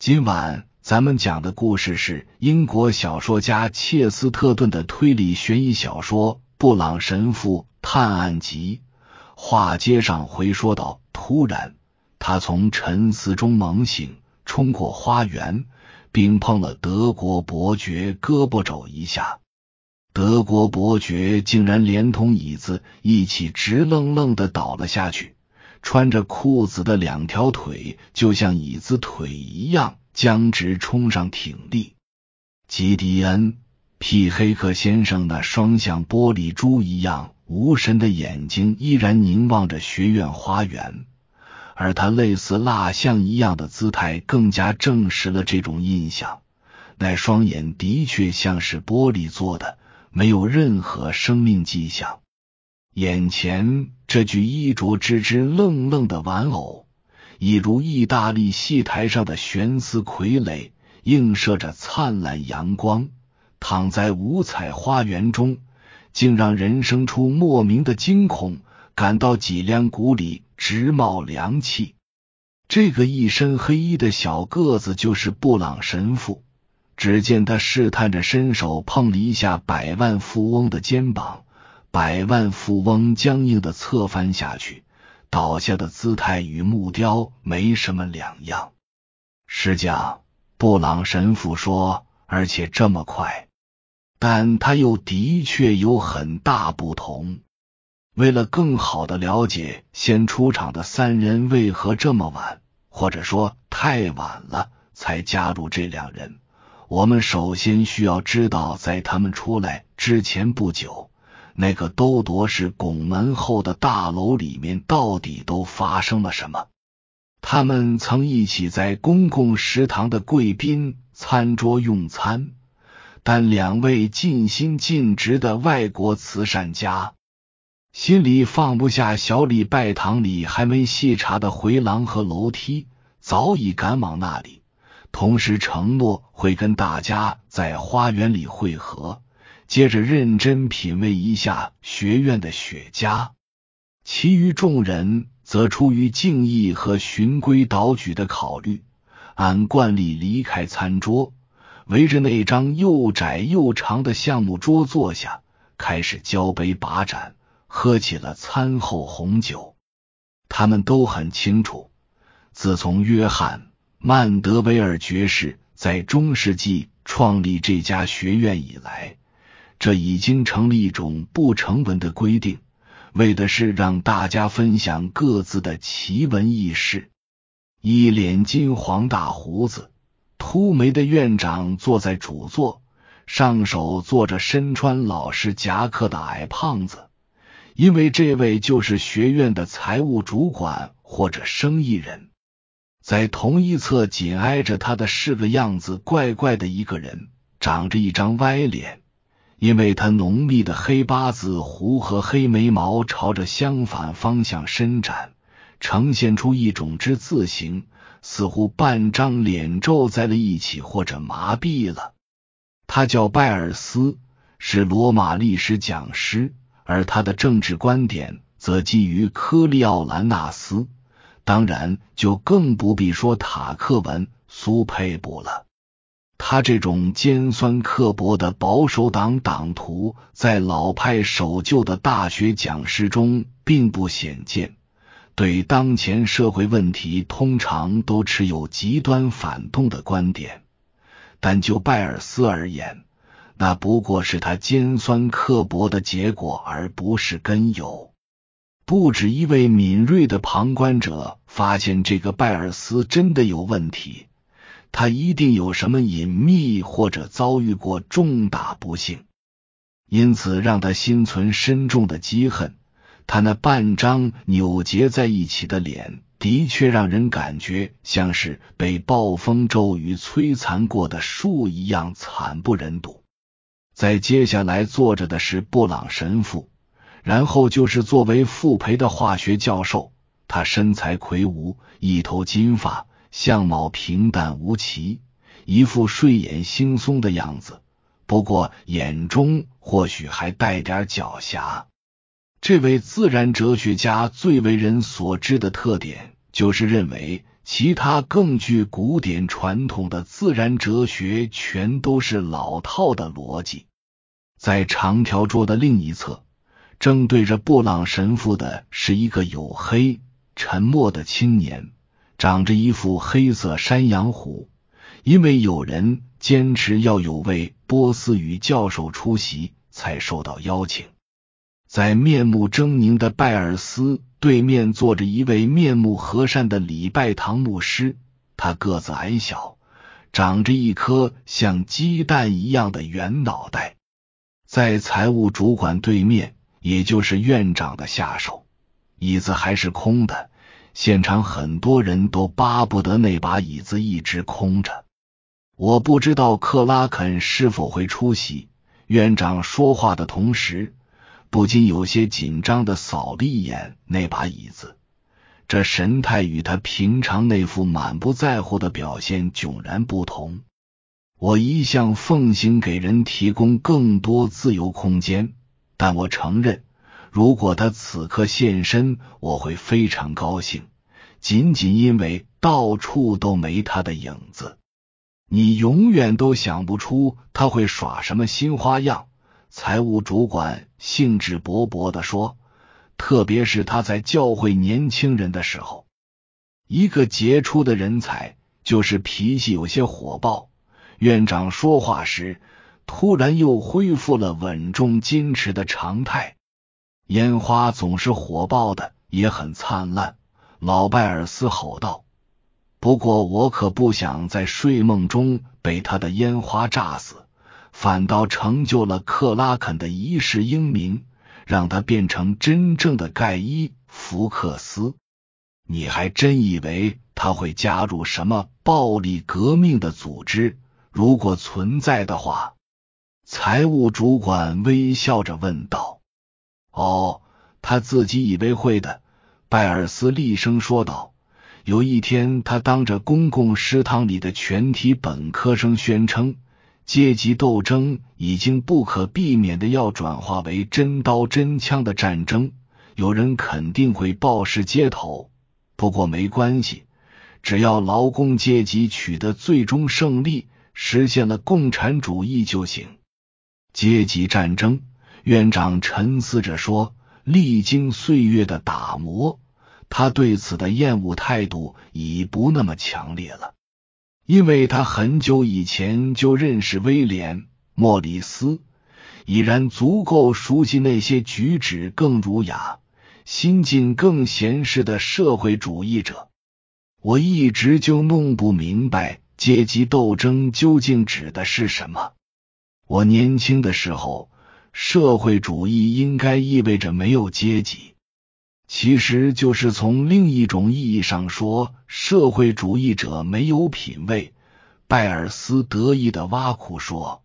今晚咱们讲的故事是英国小说家切斯特顿的推理悬疑小说《布朗神父探案集》。话接上回说道：突然，他从沉思中猛醒，冲过花园，并碰了德国伯爵胳膊肘一下。德国伯爵竟然连同椅子一起直愣愣的倒了下去。穿着裤子的两条腿就像椅子腿一样僵直，冲上挺立。吉迪恩·皮黑克先生那双像玻璃珠一样无神的眼睛依然凝望着学院花园，而他类似蜡像一样的姿态更加证实了这种印象。那双眼的确像是玻璃做的，没有任何生命迹象。眼前这具衣着吱吱愣愣的玩偶，一如意大利戏台上的悬丝傀儡，映射着灿烂阳光，躺在五彩花园中，竟让人生出莫名的惊恐，感到脊梁骨里直冒凉气。这个一身黑衣的小个子就是布朗神父。只见他试探着伸手碰了一下百万富翁的肩膀。百万富翁僵硬的侧翻下去，倒下的姿态与木雕没什么两样。师匠，布朗神父说，而且这么快，但他又的确有很大不同。为了更好的了解先出场的三人为何这么晚，或者说太晚了才加入这两人，我们首先需要知道，在他们出来之前不久。那个都铎式拱门后的大楼里面到底都发生了什么？他们曾一起在公共食堂的贵宾餐桌用餐，但两位尽心尽职的外国慈善家心里放不下小礼拜堂里还没细查的回廊和楼梯，早已赶往那里，同时承诺会跟大家在花园里会合。接着认真品味一下学院的雪茄，其余众人则出于敬意和循规蹈矩的考虑，按惯例离开餐桌，围着那张又窄又长的橡木桌坐下，开始交杯把盏，喝起了餐后红酒。他们都很清楚，自从约翰·曼德维尔爵士在中世纪创立这家学院以来。这已经成了一种不成文的规定，为的是让大家分享各自的奇闻异事。一脸金黄大胡子、秃眉的院长坐在主座，上手坐着身穿老式夹克的矮胖子，因为这位就是学院的财务主管或者生意人。在同一侧紧挨着他的是个样子怪怪的一个人，长着一张歪脸。因为他浓密的黑八字胡和黑眉毛朝着相反方向伸展，呈现出一种之字形，似乎半张脸皱在了一起或者麻痹了。他叫拜尔斯，是罗马历史讲师，而他的政治观点则基于科利奥兰纳斯，当然就更不必说塔克文苏佩布了。他这种尖酸刻薄的保守党党徒，在老派守旧的大学讲师中并不鲜见。对当前社会问题，通常都持有极端反动的观点。但就拜尔斯而言，那不过是他尖酸刻薄的结果，而不是根由。不止一位敏锐的旁观者发现，这个拜尔斯真的有问题。他一定有什么隐秘，或者遭遇过重大不幸，因此让他心存深重的积恨。他那半张扭结在一起的脸，的确让人感觉像是被暴风骤雨摧残过的树一样惨不忍睹。在接下来坐着的是布朗神父，然后就是作为傅培的化学教授。他身材魁梧，一头金发。相貌平淡无奇，一副睡眼惺忪的样子。不过眼中或许还带点狡黠。这位自然哲学家最为人所知的特点，就是认为其他更具古典传统的自然哲学，全都是老套的逻辑。在长条桌的另一侧，正对着布朗神父的是一个黝黑、沉默的青年，长着一副黑色山羊胡。因为有人坚持要有位波斯语教授出席，才受到邀请。在面目狰狞的拜尔斯对面坐着一位面目和善的礼拜堂牧师，他个子矮小，长着一颗像鸡蛋一样的圆脑袋。在财务主管对面，也就是院长的下手，椅子还是空的。现场很多人都巴不得那把椅子一直空着。我不知道克拉肯是否会出席。院长说话的同时，不禁有些紧张的扫了一眼那把椅子，这神态与他平常那副满不在乎的表现迥然不同。我一向奉行给人提供更多自由空间，但我承认，如果他此刻现身，我会非常高兴，仅仅因为到处都没他的影子。你永远都想不出他会耍什么新花样。财务主管兴致勃勃的说：“特别是他在教会年轻人的时候，一个杰出的人才就是脾气有些火爆。”院长说话时，突然又恢复了稳重矜持的常态。烟花总是火爆的，也很灿烂。老拜尔斯吼道。不过，我可不想在睡梦中被他的烟花炸死，反倒成就了克拉肯的一世英名，让他变成真正的盖伊福克斯。你还真以为他会加入什么暴力革命的组织？如果存在的话，财务主管微笑着问道。“哦，他自己以为会的。”拜尔斯厉声说道。有一天，他当着公共食堂里的全体本科生宣称，阶级斗争已经不可避免的要转化为真刀真枪的战争。有人肯定会暴尸街头，不过没关系，只要劳工阶级取得最终胜利，实现了共产主义就行。阶级战争，院长沉思着说：“历经岁月的打磨。”他对此的厌恶态度已不那么强烈了，因为他很久以前就认识威廉·莫里斯，已然足够熟悉那些举止更儒雅、心境更闲适的社会主义者。我一直就弄不明白阶级斗争究竟指的是什么。我年轻的时候，社会主义应该意味着没有阶级。其实就是从另一种意义上说，社会主义者没有品位。拜尔斯得意的挖苦说：“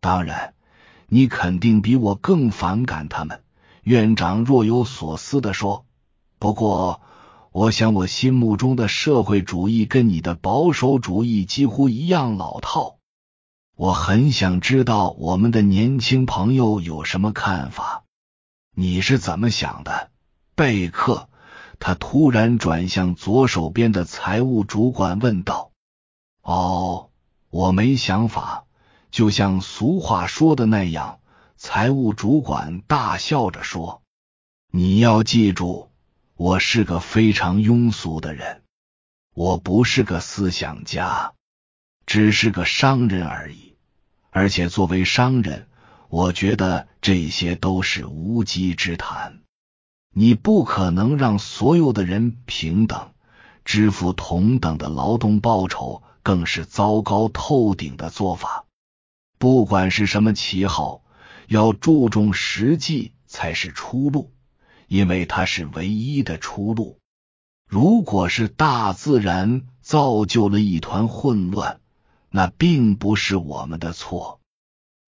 当然，你肯定比我更反感他们。”院长若有所思的说：“不过，我想我心目中的社会主义跟你的保守主义几乎一样老套。我很想知道我们的年轻朋友有什么看法。你是怎么想的？”贝克，他突然转向左手边的财务主管问道：“哦，我没想法，就像俗话说的那样。”财务主管大笑着说：“你要记住，我是个非常庸俗的人，我不是个思想家，只是个商人而已。而且作为商人，我觉得这些都是无稽之谈。”你不可能让所有的人平等支付同等的劳动报酬，更是糟糕透顶的做法。不管是什么旗号，要注重实际才是出路，因为它是唯一的出路。如果是大自然造就了一团混乱，那并不是我们的错。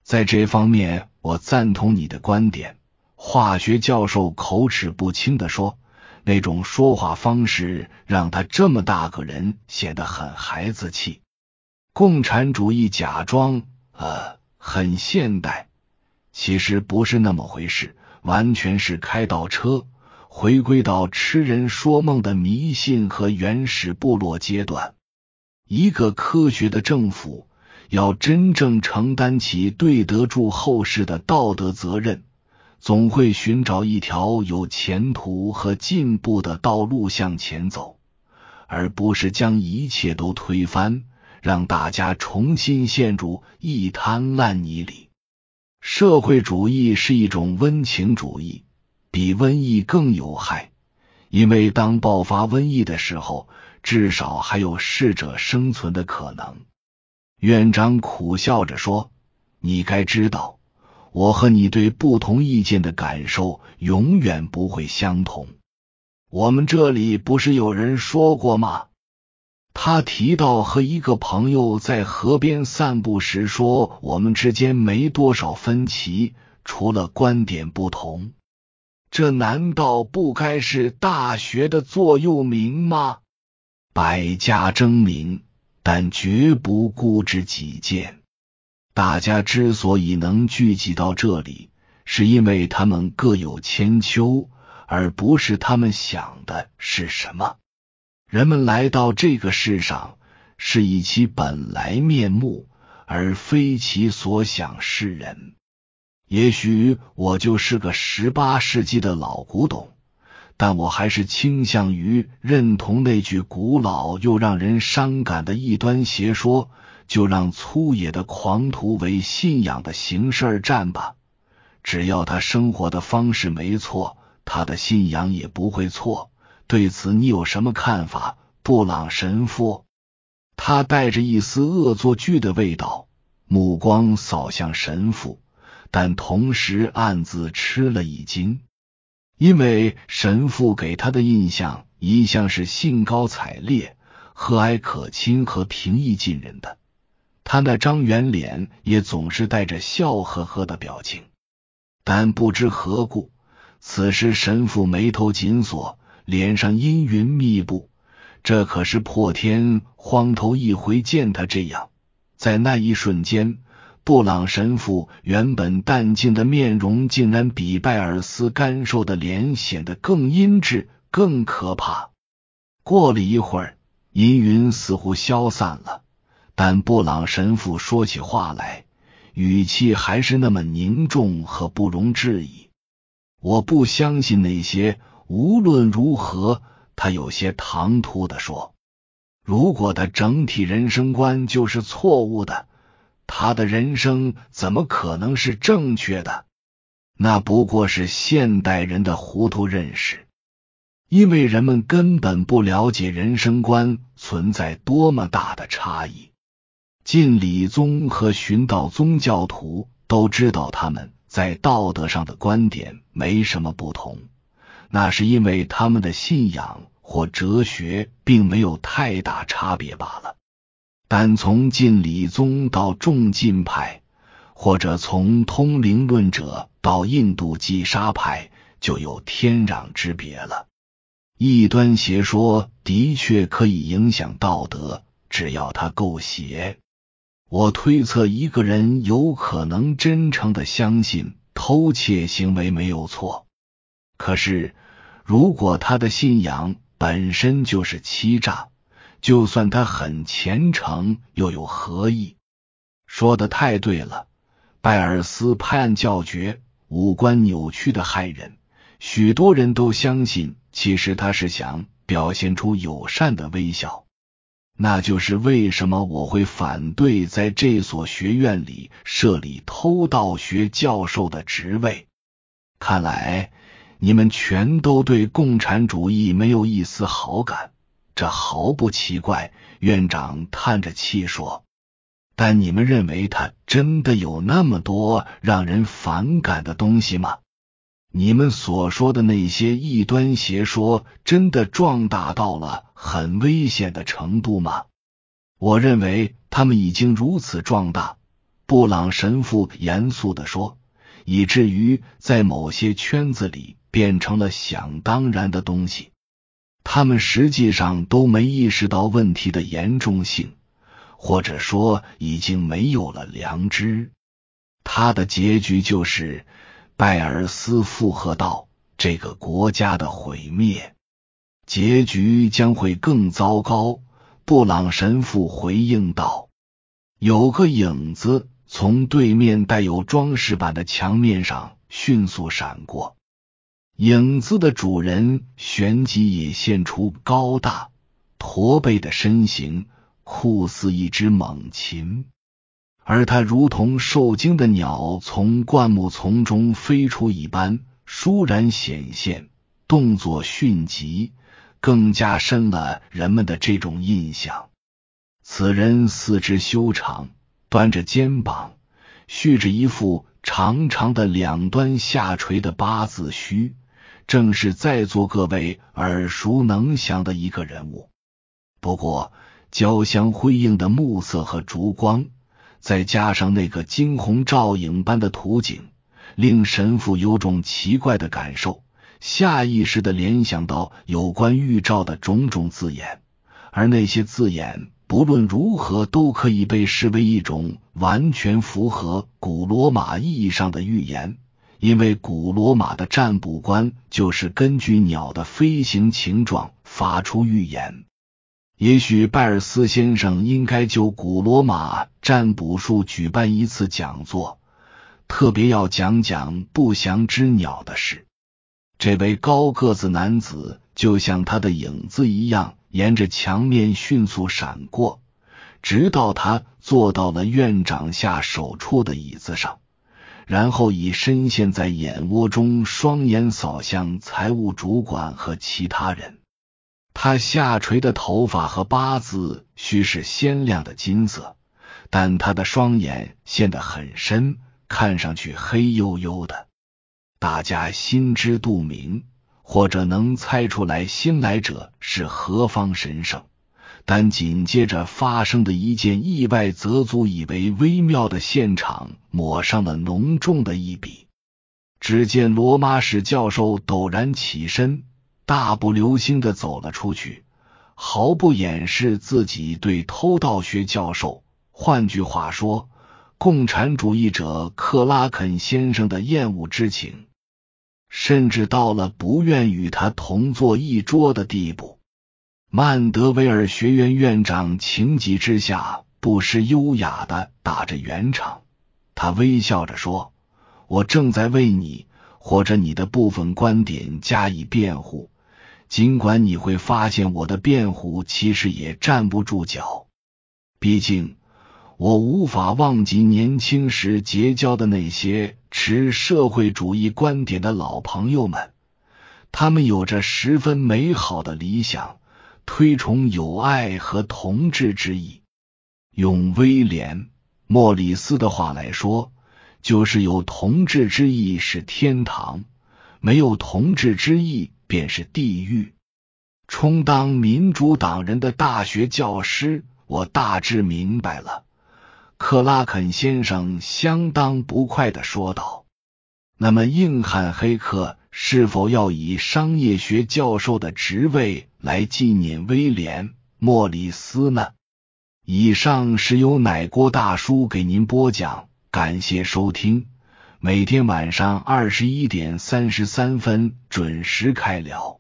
在这方面，我赞同你的观点。化学教授口齿不清的说：“那种说话方式让他这么大个人显得很孩子气。共产主义假装呃很现代，其实不是那么回事，完全是开倒车，回归到痴人说梦的迷信和原始部落阶段。一个科学的政府要真正承担起对得住后世的道德责任，总会寻找一条有前途和进步的道路向前走，而不是将一切都推翻，让大家重新陷入一滩烂泥里。社会主义是一种温情主义。比瘟疫更有害，因为当爆发瘟疫的时候，至少还有适者生存的可能。院长苦笑着说：“你该知道，我和你对不同意见的感受永远不会相同。我们这里不是有人说过吗？”他提到和一个朋友在河边散步时说：“我们之间没多少分歧，除了观点不同。”这难道不该是大学的座右铭吗？百家争鸣，但绝不固执己见。大家之所以能聚集到这里，是因为他们各有千秋，而不是他们想的是什么。人们来到这个世上，是以其本来面目，而非其所想示人。也许我就是个十八世纪的老古董，但我还是倾向于认同那句古老又让人伤感的异端邪说：就让粗野的狂徒为信仰的形式而战吧。只要他生活的方式没错，他的信仰也不会错。对此你有什么看法，布朗神父？他带着一丝恶作剧的味道，目光扫向神父。但同时暗自吃了一惊，因为神父给他的印象一向是兴高采烈、和蔼可亲和平易近人的。他那张圆脸也总是带着笑呵呵的表情。但不知何故，此时神父眉头紧锁，脸上阴云密布。这可是破天荒头一回见他这样。在那一瞬间。布朗神父原本淡静的面容，竟然比拜尔斯干瘦的脸显得更阴鸷、更可怕。过了一会儿，阴云似乎消散了，但布朗神父说起话来，语气还是那么凝重和不容置疑。我不相信那些。无论如何，他有些唐突的说：“如果他整体人生观就是错误的。”他的人生怎么可能是正确的？那不过是现代人的糊涂认识，因为人们根本不了解人生观存在多么大的差异。晋理宗和寻道宗教徒都知道他们在道德上的观点没什么不同，那是因为他们的信仰或哲学并没有太大差别罢了。但从晋理宗到重晋派，或者从通灵论者到印度纪沙派，就有天壤之别了。异端邪说的确可以影响道德，只要他够邪。我推测一个人有可能真诚的相信偷窃行为没有错，可是如果他的信仰本身就是欺诈。就算他很虔诚，又有何意？说的太对了，拜尔斯拍案叫绝，五官扭曲的害人。许多人都相信，其实他是想表现出友善的微笑。那就是为什么我会反对在这所学院里设立偷盗学教授的职位。看来你们全都对共产主义没有一丝好感。这毫不奇怪，院长叹着气说：“但你们认为他真的有那么多让人反感的东西吗？你们所说的那些异端邪说，真的壮大到了很危险的程度吗？我认为他们已经如此壮大。”布朗神父严肃的说，“以至于在某些圈子里变成了想当然的东西。”他们实际上都没意识到问题的严重性，或者说已经没有了良知。他的结局就是拜尔斯附和道：“这个国家的毁灭，结局将会更糟糕。布朗神父回应道：“有个影子从对面带有装饰板的墙面上迅速闪过，影子的主人旋即也现出高大驼背的身形，酷似一只猛禽。”而他如同受惊的鸟从灌木丛中飞出一般，倏然显现，动作迅疾，更加深了人们的这种印象。此人四肢修长，端着肩膀，蓄着一副长长的两端下垂的八字须，正是在座各位耳熟能详的一个人物。不过，交相辉映的暮色和烛光。再加上那个惊鸿照影般的图景，令神父有种奇怪的感受，下意识的联想到有关预兆的种种字眼，而那些字眼不论如何都可以被视为一种完全符合古罗马意义上的预言，因为古罗马的占卜官就是根据鸟的飞行形状发出预言。也许拜尔斯先生应该就古罗马占卜术举办一次讲座，特别要讲讲不祥之鸟的事。这位高个子男子就像他的影子一样，沿着墙面迅速闪过，直到他坐到了院长下手处的椅子上，然后以深陷在眼窝中，双眼扫向财务主管和其他人。他下垂的头发和八字须是鲜亮的金色，但他的双眼陷得很深，看上去黑黝黝的。大家心知肚明，或者能猜出来新来者是何方神圣。但紧接着发生的一件意外，则足以为微妙的现场抹上了浓重的一笔。只见罗马史教授陡然起身。大步流星的走了出去，毫不掩饰自己对偷盗学教授，换句话说，共产主义者克拉肯先生的厌恶之情，甚至到了不愿与他同坐一桌的地步。曼德维尔学院院长情急之下，不失优雅的打着圆场，他微笑着说：“我正在为你或者你的部分观点加以辩护。”尽管你会发现我的辩护其实也站不住脚，毕竟我无法忘记年轻时结交的那些持社会主义观点的老朋友们，他们有着十分美好的理想，推崇友爱和同志之意。用威廉·莫里斯的话来说，就是有同志之意是天堂，没有同志之意。便是地狱。充当民主党人的大学教师，我大致明白了。克拉肯先生相当不快的说道：“那么，硬汉黑客是否要以商业学教授的职位来纪念威廉·莫里斯呢？”以上是由奶锅大叔给您播讲，感谢收听。每天晚上二十一点三十三分准时开聊。